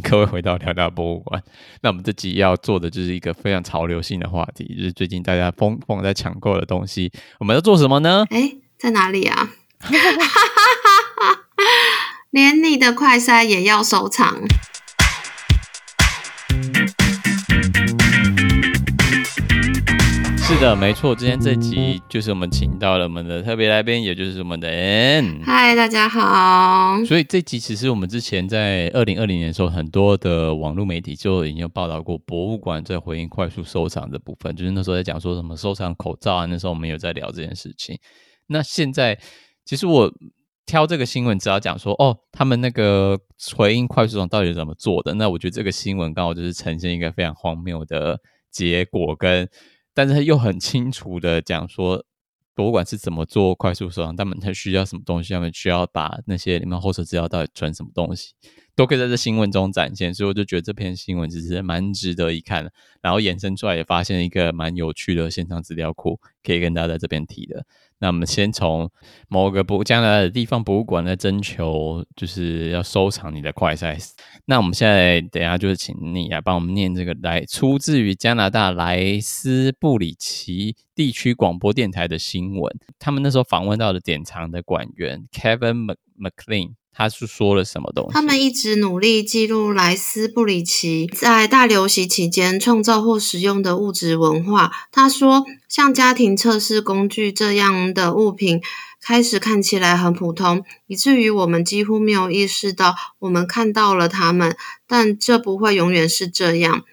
各位回到聊聊博物馆。那我们这集要做的就是一个非常潮流性的话题，就是最近大家疯疯在抢购的东西。我们要做什么呢？哎，在哪里啊？连你的快筛也要收藏。是的，没错，今天这集就是我们请到了我们的特别来宾，也就是我们的 Ann。嗨，大家好。所以这集其实我们之前在二零二零年的时候，很多的网络媒体就已经有报道过博物馆在回应快速收藏的部分，就是那时候在讲说什么收藏口罩啊，那时候我们有在聊这件事情。那现在其实我挑这个新闻，只要讲说哦，他们那个回应快速收藏到底是怎么做的？那我觉得这个新闻刚好就是呈现一个非常荒谬的结果跟。但是他又很清楚的讲说，博物馆是怎么做快速收藏，他们他需要什么东西，他们需要把那些你们后手资料到底存什么东西，都可以在这新闻中展现。所以我就觉得这篇新闻其实蛮值得一看的。然后衍生出来也发现一个蛮有趣的线上资料库，可以跟大家在这边提的。那我们先从某个博加拿大的地方博物馆来征求，就是要收藏你的快赛。那我们现在等下就是请你来帮我们念这个，来出自于加拿大莱斯布里奇地区广播电台的新闻。他们那时候访问到的典藏的馆员 Kevin McLean。他是说了什么东西？他们一直努力记录莱斯布里奇在大流行期间创造或使用的物质文化。他说，像家庭测试工具这样的物品，开始看起来很普通，以至于我们几乎没有意识到我们看到了它们。但这不会永远是这样。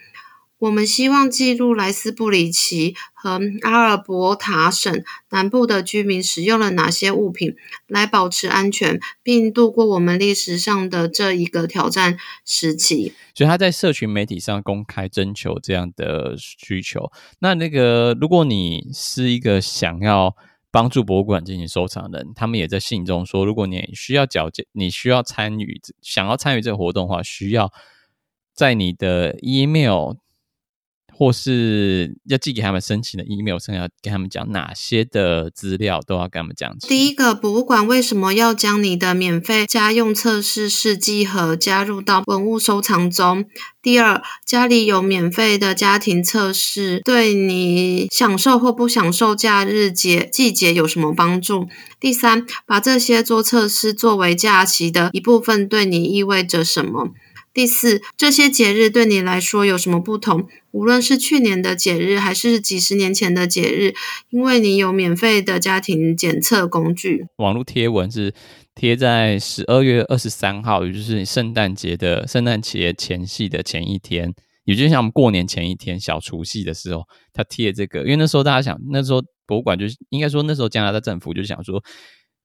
我们希望记录莱斯布里奇和阿尔伯塔省南部的居民使用了哪些物品来保持安全，并度过我们历史上的这一个挑战时期。所以他在社群媒体上公开征求这样的需求。那那个，如果你是一个想要帮助博物馆进行收藏的人，他们也在信中说，如果你需要缴交，你需要参与，想要参与这个活动的话，需要在你的 email。或是要寄给他们申请的 email 上，要跟他们讲哪些的资料都要跟他们讲。第一个，博物馆为什么要将你的免费家用测试试剂盒加入到文物收藏中？第二，家里有免费的家庭测试，对你享受或不享受假日节季节有什么帮助？第三，把这些做测试作为假期的一部分，对你意味着什么？第四，这些节日对你来说有什么不同？无论是去年的节日，还是几十年前的节日，因为你有免费的家庭检测工具。网络贴文是贴在十二月二十三号，也就是圣诞节的圣诞节前夕的前一天，也就是像我们过年前一天小除夕的时候，他贴这个。因为那时候大家想，那时候博物馆就是应该说那时候加拿大政府就想说，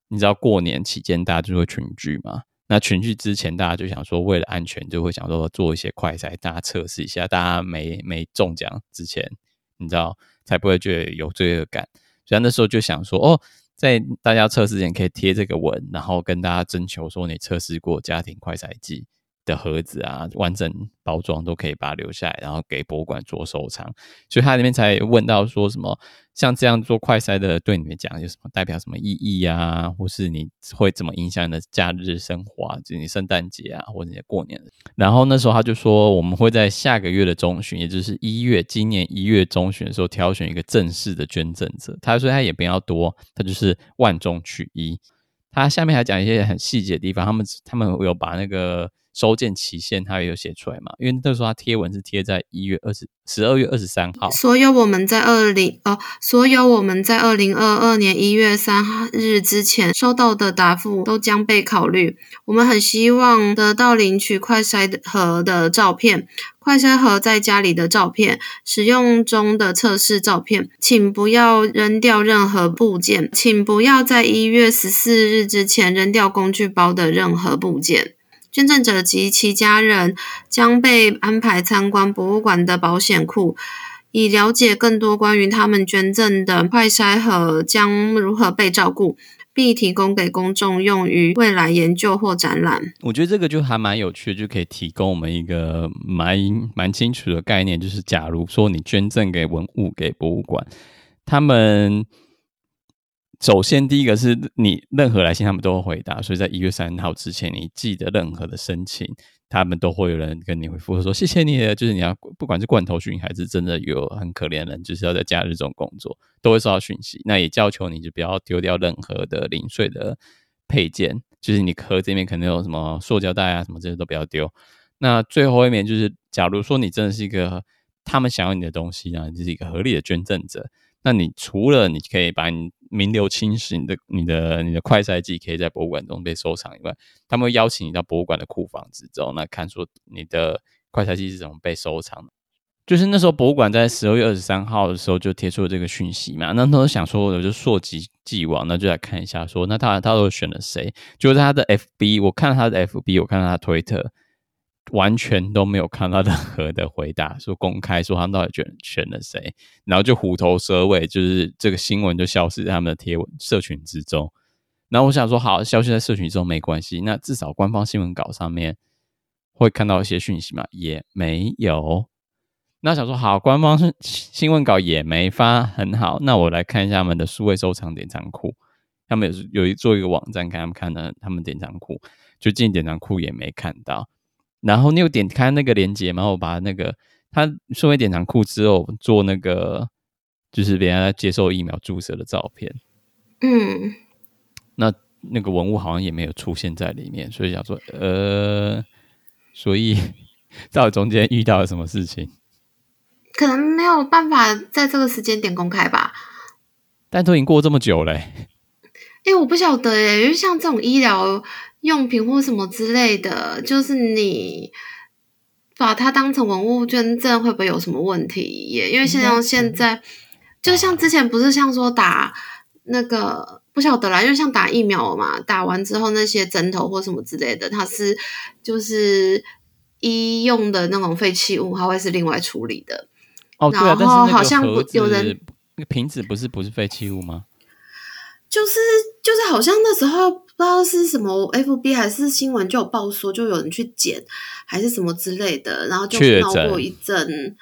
你知道过年期间大家就会群聚嘛。那群聚之前，大家就想说，为了安全，就会想说做一些快筛，大家测试一下，大家没没中奖之前，你知道才不会觉得有罪恶感。所以那时候就想说，哦，在大家测试前可以贴这个文，然后跟大家征求说你测试过家庭快筛剂的盒子啊，完整包装都可以把它留下来，然后给博物馆做收藏。所以他里面才问到说什么。像这样做快筛的，对你们讲有什么代表什么意义啊？或是你会怎么影响你的假日生活啊？就你圣诞节啊，或者你过年。然后那时候他就说，我们会在下个月的中旬，也就是一月，今年一月中旬的时候，挑选一个正式的捐赠者。他说他也不要多，他就是万中取一。他下面还讲一些很细节的地方，他们他们有把那个。收件期限他也有写出来嘛？因为那时候他贴文是贴在一月二十十二月二十三号。所有我们在二零呃，所有我们在二零二二年一月三日之前收到的答复都将被考虑。我们很希望得到领取快筛盒的照片、快筛盒在家里的照片、使用中的测试照片。请不要扔掉任何部件，请不要在一月十四日之前扔掉工具包的任何部件。捐赠者及其家人将被安排参观博物馆的保险库，以了解更多关于他们捐赠的快筛盒将如何被照顾，并提供给公众用于未来研究或展览。我觉得这个就还蛮有趣的，就可以提供我们一个蛮蛮清楚的概念，就是假如说你捐赠给文物给博物馆，他们。首先，第一个是你任何来信，他们都会回答。所以在一月三号之前，你寄的任何的申请，他们都会有人跟你回复说谢谢你，就是你要不管是罐头讯还是真的有很可怜人，就是要在假日这种工作，都会收到讯息。那也要求你就不要丢掉任何的零碎的配件，就是你壳子里面可能有什么塑胶袋啊什么这些都不要丢。那最后一面就是，假如说你真的是一个他们想要你的东西啊，你是一个合理的捐赠者，那你除了你可以把你名留青史，你的、你的、你的快赛季可以在博物馆中被收藏以外，他们会邀请你到博物馆的库房之中，那看说你的快赛季是怎么被收藏。就是那时候博物馆在十二月二十三号的时候就贴出了这个讯息嘛，那他都想说我就溯及既往，那就来看一下说，那他他都选了谁？就是他的 FB，我看他的 FB，我看到他推特。完全都没有看到任何的回答，说公开说他们到底选选了谁，然后就虎头蛇尾，就是这个新闻就消失在他们的贴文社群之中。然后我想说，好，消息在社群之中没关系，那至少官方新闻稿上面会看到一些讯息嘛？也没有。那想说，好，官方新闻稿也没发，很好。那我来看一下他们的数位收藏典藏库，他们有有一做一个网站，给他们看的他们典藏库，就进典藏库也没看到。然后你有点开那个链接吗？我把那个他数位典藏库之后做那个，就是别人接受疫苗注射的照片。嗯，那那个文物好像也没有出现在里面，所以想说，呃，所以 到底中间遇到了什么事情？可能没有办法在这个时间点公开吧。但都已经过这么久嘞，欸，哎，我不晓得哎，因为像这种医疗。用品或什么之类的，就是你把它当成文物捐赠，会不会有什么问题也？因为像现在，就像之前不是像说打那个不晓得啦，因为像打疫苗嘛，打完之后那些针头或什么之类的，它是就是医用的那种废弃物，它会是另外处理的。哦，对啊，然后好像有人那个瓶子不是不是废弃物吗？就是就是好像那时候。不知道是什么，FB 还是新闻就有报说，就有人去捡，还是什么之类的，然后就闹过一阵，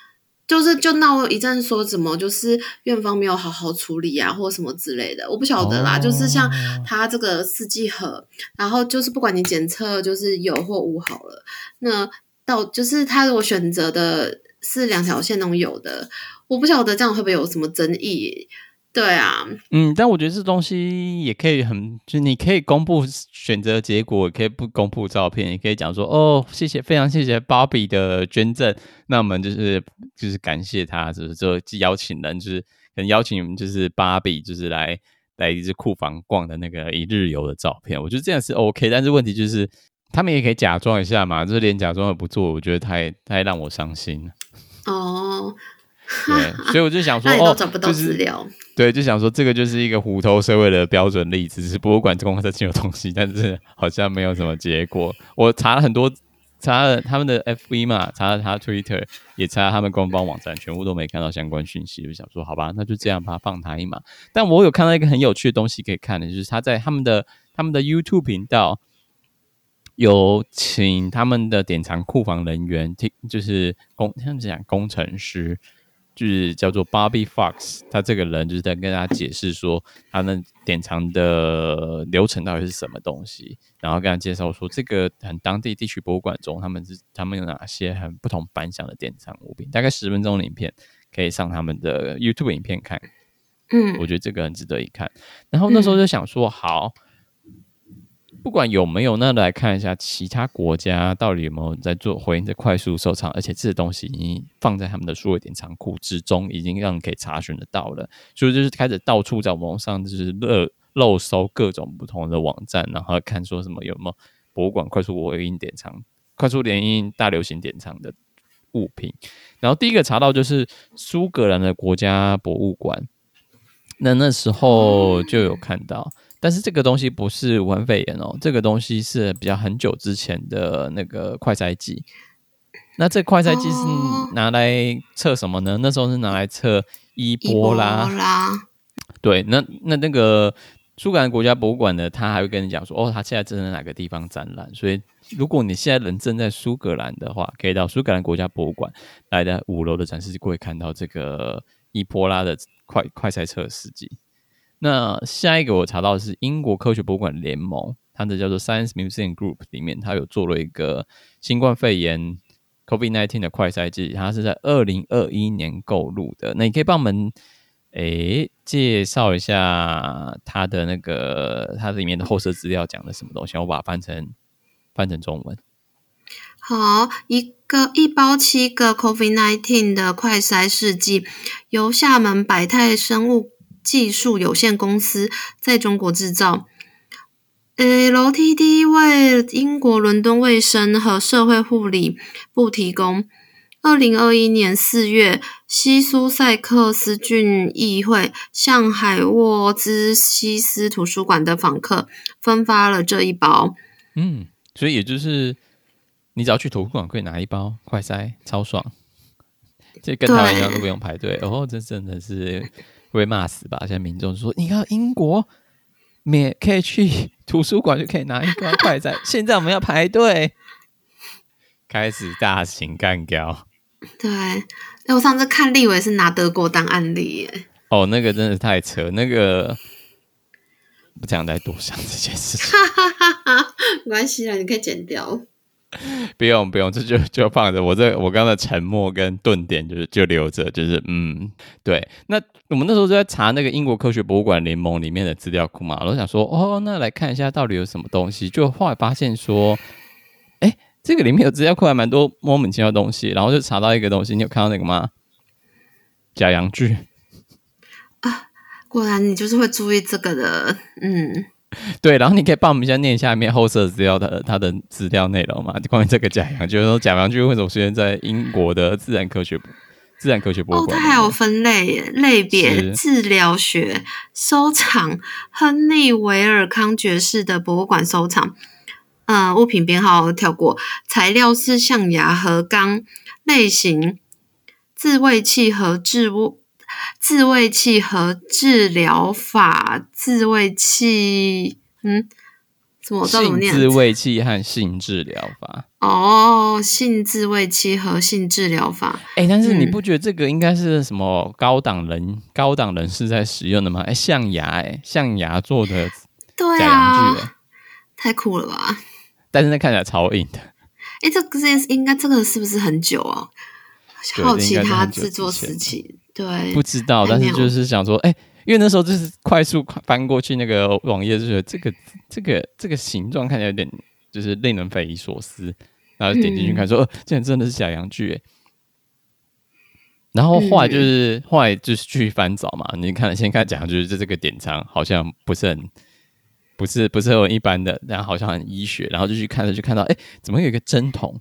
就是就闹过一阵，说什么就是院方没有好好处理啊，或什么之类的，我不晓得啦。哦、就是像他这个试剂盒，然后就是不管你检测就是有或无好了，那到就是他如果选择的是两条线那种有的，我不晓得这样会不会有什么争议。对啊，嗯，但我觉得这东西也可以很，就是你可以公布选择结果，也可以不公布照片，也可以讲说哦，谢谢，非常谢谢芭比的捐赠，那我们就是就是感谢他，就是就邀请人，就是可能邀请你们，就是芭比，就是来来一次库房逛的那个一日游的照片，我觉得这样是 OK，但是问题就是他们也可以假装一下嘛，就是连假装也不做，我觉得太太让我伤心了。哦。对，所以我就想说，哦，找不到资料。哦，对，就想说这个就是一个虎头蛇尾的标准例子，只是博物馆公开这有东西，但是好像没有什么结果。我查了很多，查了他们的 FB 嘛，查了他 Twitter，也查了他们官方网站，全部都没看到相关讯息。就想说，好吧，那就这样吧，放他一马。但我有看到一个很有趣的东西可以看的，就是他在他们的他们的 YouTube 频道有请他们的典藏库房人员，听就是工，他们讲工程师。就是叫做 Bobby Fox，他这个人就是在跟大家解释说，他们典藏的流程到底是什么东西，然后跟他介绍说，这个很当地地区博物馆中，他们是他们有哪些很不同凡响的典藏物品，大概十分钟的影片，可以上他们的 YouTube 影片看。嗯，我觉得这个很值得一看。然后那时候就想说，好。不管有没有，那来看一下其他国家到底有没有在做回应的快速收藏，而且这些东西已经放在他们的数位典藏库之中，已经让人可以查询得到了。所以就是开始到处在网上就是热漏搜各种不同的网站，然后看说什么有没有博物馆快速回应典藏、快速联姻大流行典藏的物品。然后第一个查到就是苏格兰的国家博物馆，那那时候就有看到。但是这个东西不是武汉肺炎哦，这个东西是比较很久之前的那个快筛剂。那这快筛剂是拿来测什么呢？那时候是拿来测伊波拉。伊波拉。对，那那那个苏格兰国家博物馆呢，他还会跟你讲说，哦，他现在正在哪个地方展览。所以如果你现在人正在苏格兰的话，可以到苏格兰国家博物馆来的五楼的展示柜，看到这个伊波拉的快快筛测试剂。那下一个我查到的是英国科学博物馆联盟，它的叫做 Science Museum Group 里面，它有做了一个新冠肺炎 COVID-19 的快筛剂，它是在二零二一年购入的。那你可以帮我们诶、介绍一下它的那个它里面的后设资料讲的什么东西？我把它翻成翻成中文。好，一个一包七个 COVID-19 的快筛试剂，由厦门百泰生物技术有限公司在中国制造。LTD 为英国伦敦卫生和社会护理部提供。二零二一年四月，西苏塞克斯郡议会向海沃兹西斯图书馆的访客分发了这一包。嗯，所以也就是你只要去图书馆可以拿一包快塞，超爽。这跟台湾一样都不用排队。哦，这真的是会被骂死吧？现在民众说，你看英国。免可以去 图书馆就可以拿一包快餐，现在我们要排队，开始大型干掉。对，哎，我上次看立委是拿德国当案例耶。哦，那个真的太扯，那个不想再多想这件事情。哈哈哈，没关系啦，你可以剪掉。不用不用，这就就放着。我这我刚刚的沉默跟顿点就是就留着，就是嗯，对。那我们那时候就在查那个英国科学博物馆联盟里面的资料库嘛，我想说，哦，那来看一下到底有什么东西。就后来发现说，哎，这个里面有资料库还蛮多莫名其妙的东西。然后就查到一个东西，你有看到那个吗？假阳具啊，果然你就是会注意这个的，嗯。对，然后你可以帮我们一下念下面后设资料的它的资料内容嘛？关于这个假洋，就是说假阳具为什么出现在英国的自然科学自然科学博物馆？哦，它还有分类类别：治疗学收藏，亨利维尔康爵士的博物馆收藏。呃，物品编号跳过，材料是象牙和钢，类型自慰器和置物。自慰器和治疗法，自慰器，嗯，怎么怎么念？自慰器和性治疗法。哦，性自慰器和性治疗法。哎、欸，但是你不觉得这个应该是什么高档人、嗯、高档人士在使用的吗？哎、欸，象牙、欸，哎，象牙做的假阳具、欸，太酷了吧！但是那看起来超硬的。哎、欸，这个是应该这个是不是很久啊？好奇它制作时期。对，不知道，但是就是想说，哎、欸，因为那时候就是快速翻过去那个网页，就觉得这个这个这个形状看起来有点就是令人匪夷所思，然后点进去看，说，呃、嗯，这真的是小羊具，哎。然后后来就是、嗯、后来就是去翻找嘛，你看先看假阳具，就这个典藏好像不是很不是不是很一般的，然后好像很医学，然后就去看就看到，哎、欸，怎么有一个针筒？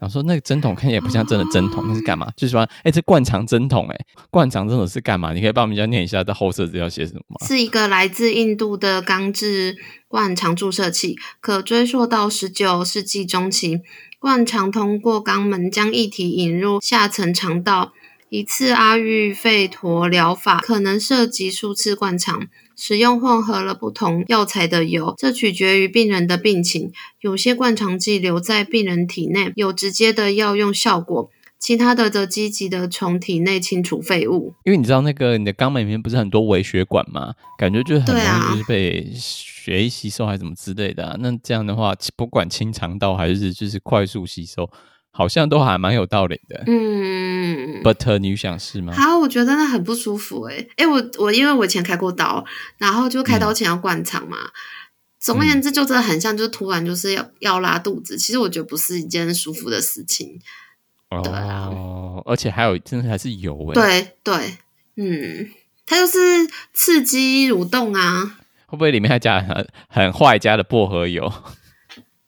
然后说那个针筒看起来不像真的针筒，那是干嘛？就是说，哎，这灌肠针筒，哎，灌肠针筒是干嘛？你可以帮我们家念一下这后设资料写什么吗？是一个来自印度的钢制灌肠注射器，可追溯到十九世纪中期。灌肠通过肛门将液体引入下层肠道。一次阿育吠陀疗法可能涉及数次灌肠，使用混合了不同药材的油，这取决于病人的病情。有些灌肠剂留在病人体内有直接的药用效果，其他的则积极的从体内清除废物。因为你知道那个你的肛门里面不是很多微血管吗？感觉就是很容易就是被血液吸收还是什么之类的啊。那这样的话，不管清肠道还是就是快速吸收。好像都还蛮有道理的，嗯，But 你想是吗？好，我觉得那很不舒服诶、欸、诶、欸、我我因为我以前开过刀，然后就开刀前要灌肠嘛。嗯、总而言之，就真的很像，就是突然就是要要拉肚子。其实我觉得不是一件舒服的事情。哦，对啊，而且还有真的还是油诶、欸、对对，嗯，它就是刺激蠕动啊。会不会里面还加很很坏加的薄荷油？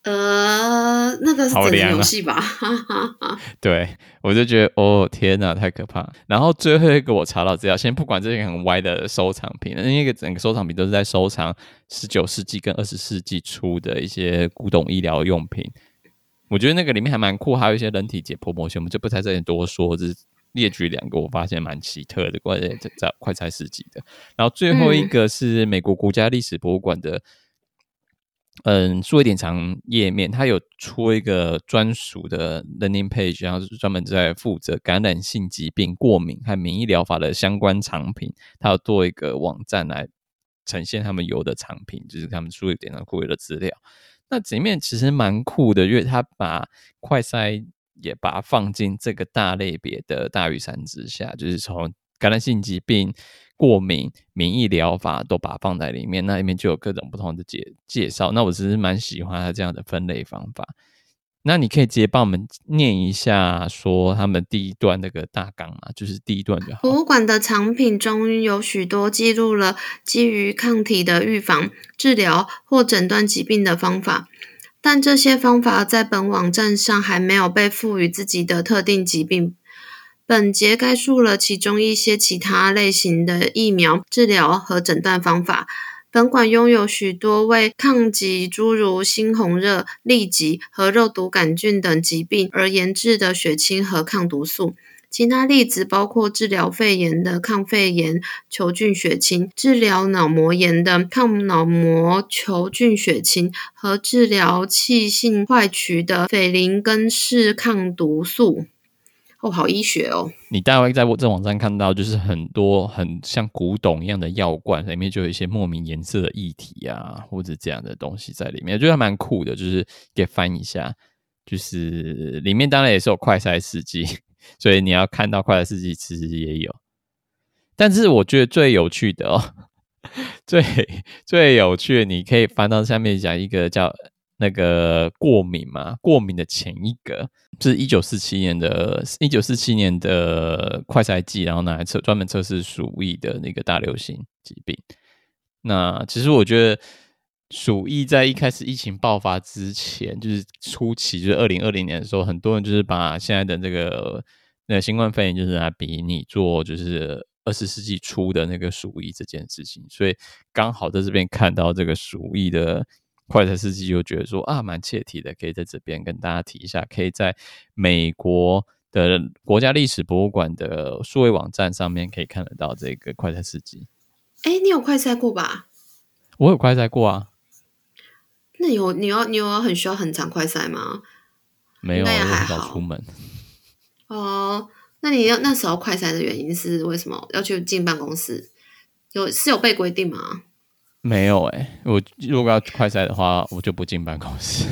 呃，那个是整个游戏吧？啊、对，我就觉得哦，天哪，太可怕！然后最后一个我查到资料，先不管这些很歪的收藏品，那个整个收藏品都是在收藏十九世纪跟二十世纪初的一些古董医疗用品。我觉得那个里面还蛮酷，还有一些人体解剖模型，我们就不在这里多说，只是列举两个我发现蛮奇特的，关于在快拆世纪的。然后最后一个是美国国家历史博物馆的。嗯，嗯数位典藏页面，它有出一个专属的 landing page，然后是专门在负责感染性疾病、过敏和免疫疗法的相关产品，它要做一个网站来呈现他们有的产品，就是他们数位典藏库的资料。那里面其实蛮酷的，因为它把快筛也把它放进这个大类别的大屿山之下，就是从感染性疾病、过敏、免疫疗法都把它放在里面，那里面就有各种不同的介介绍。那我其实蛮喜欢它这样的分类方法。那你可以直接帮我们念一下，说他们第一段那个大纲嘛，就是第一段就好。博物馆的藏品中有许多记录了基于抗体的预防、治疗或诊断疾病的方法，但这些方法在本网站上还没有被赋予自己的特定疾病。本节概述了其中一些其他类型的疫苗、治疗和诊断方法。本馆拥有许多为抗击诸如猩红热、痢疾和肉毒杆菌等疾病而研制的血清和抗毒素。其他例子包括治疗肺炎的抗肺炎球菌血清、治疗脑膜炎的抗脑膜球菌血清和治疗气性坏疽的斐林根氏抗毒素。哦，好医学哦！你大概在我这网站看到，就是很多很像古董一样的药罐，里面就有一些莫名颜色的液体啊，或者这样的东西在里面，我觉得还蛮酷的。就是给翻一下，就是里面当然也是有快筛试剂，所以你要看到快筛试剂其实也有。但是我觉得最有趣的哦，最最有趣的，你可以翻到下面讲一个叫。那个过敏嘛，过敏的前一个就是一九四七年的，一九四七年的快筛剂，然后拿来测专门测试鼠疫的那个大流行疾病。那其实我觉得鼠疫在一开始疫情爆发之前，就是初期，就是二零二零年的时候，很多人就是把现在的这个那个新冠肺炎，就是来比拟做就是二十世纪初的那个鼠疫这件事情。所以刚好在这边看到这个鼠疫的。快车司机就觉得说啊，蛮切题的，可以在这边跟大家提一下，可以在美国的国家历史博物馆的数位网站上面可以看得到这个快车司机。哎，你有快筛过吧？我有快筛过啊。那有你要你有很需要很长快筛吗？没有，我很少出门。哦，那你要那时候快筛的原因是为什么要去进办公室？有是有被规定吗？没有哎、欸，我如果要快筛的话，我就不进办公室，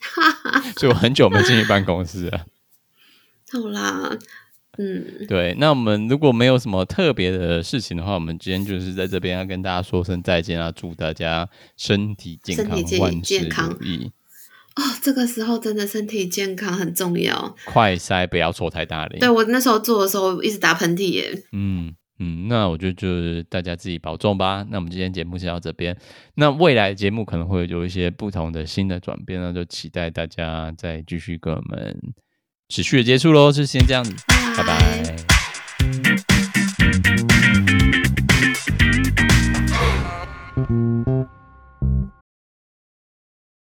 所以我很久没进去办公室了。好啦，嗯，对，那我们如果没有什么特别的事情的话，我们今天就是在这边要跟大家说声再见啊，祝大家身体健康，万事如意。哦，这个时候真的身体健康很重要，快塞不要错太大力。对，我那时候做的时候一直打喷嚏耶，嗯。嗯，那我觉得就是大家自己保重吧。那我们今天节目先到这边，那未来节目可能会有一些不同的新的转变，那就期待大家再继续跟我们持续的接触喽。就先这样子，拜拜。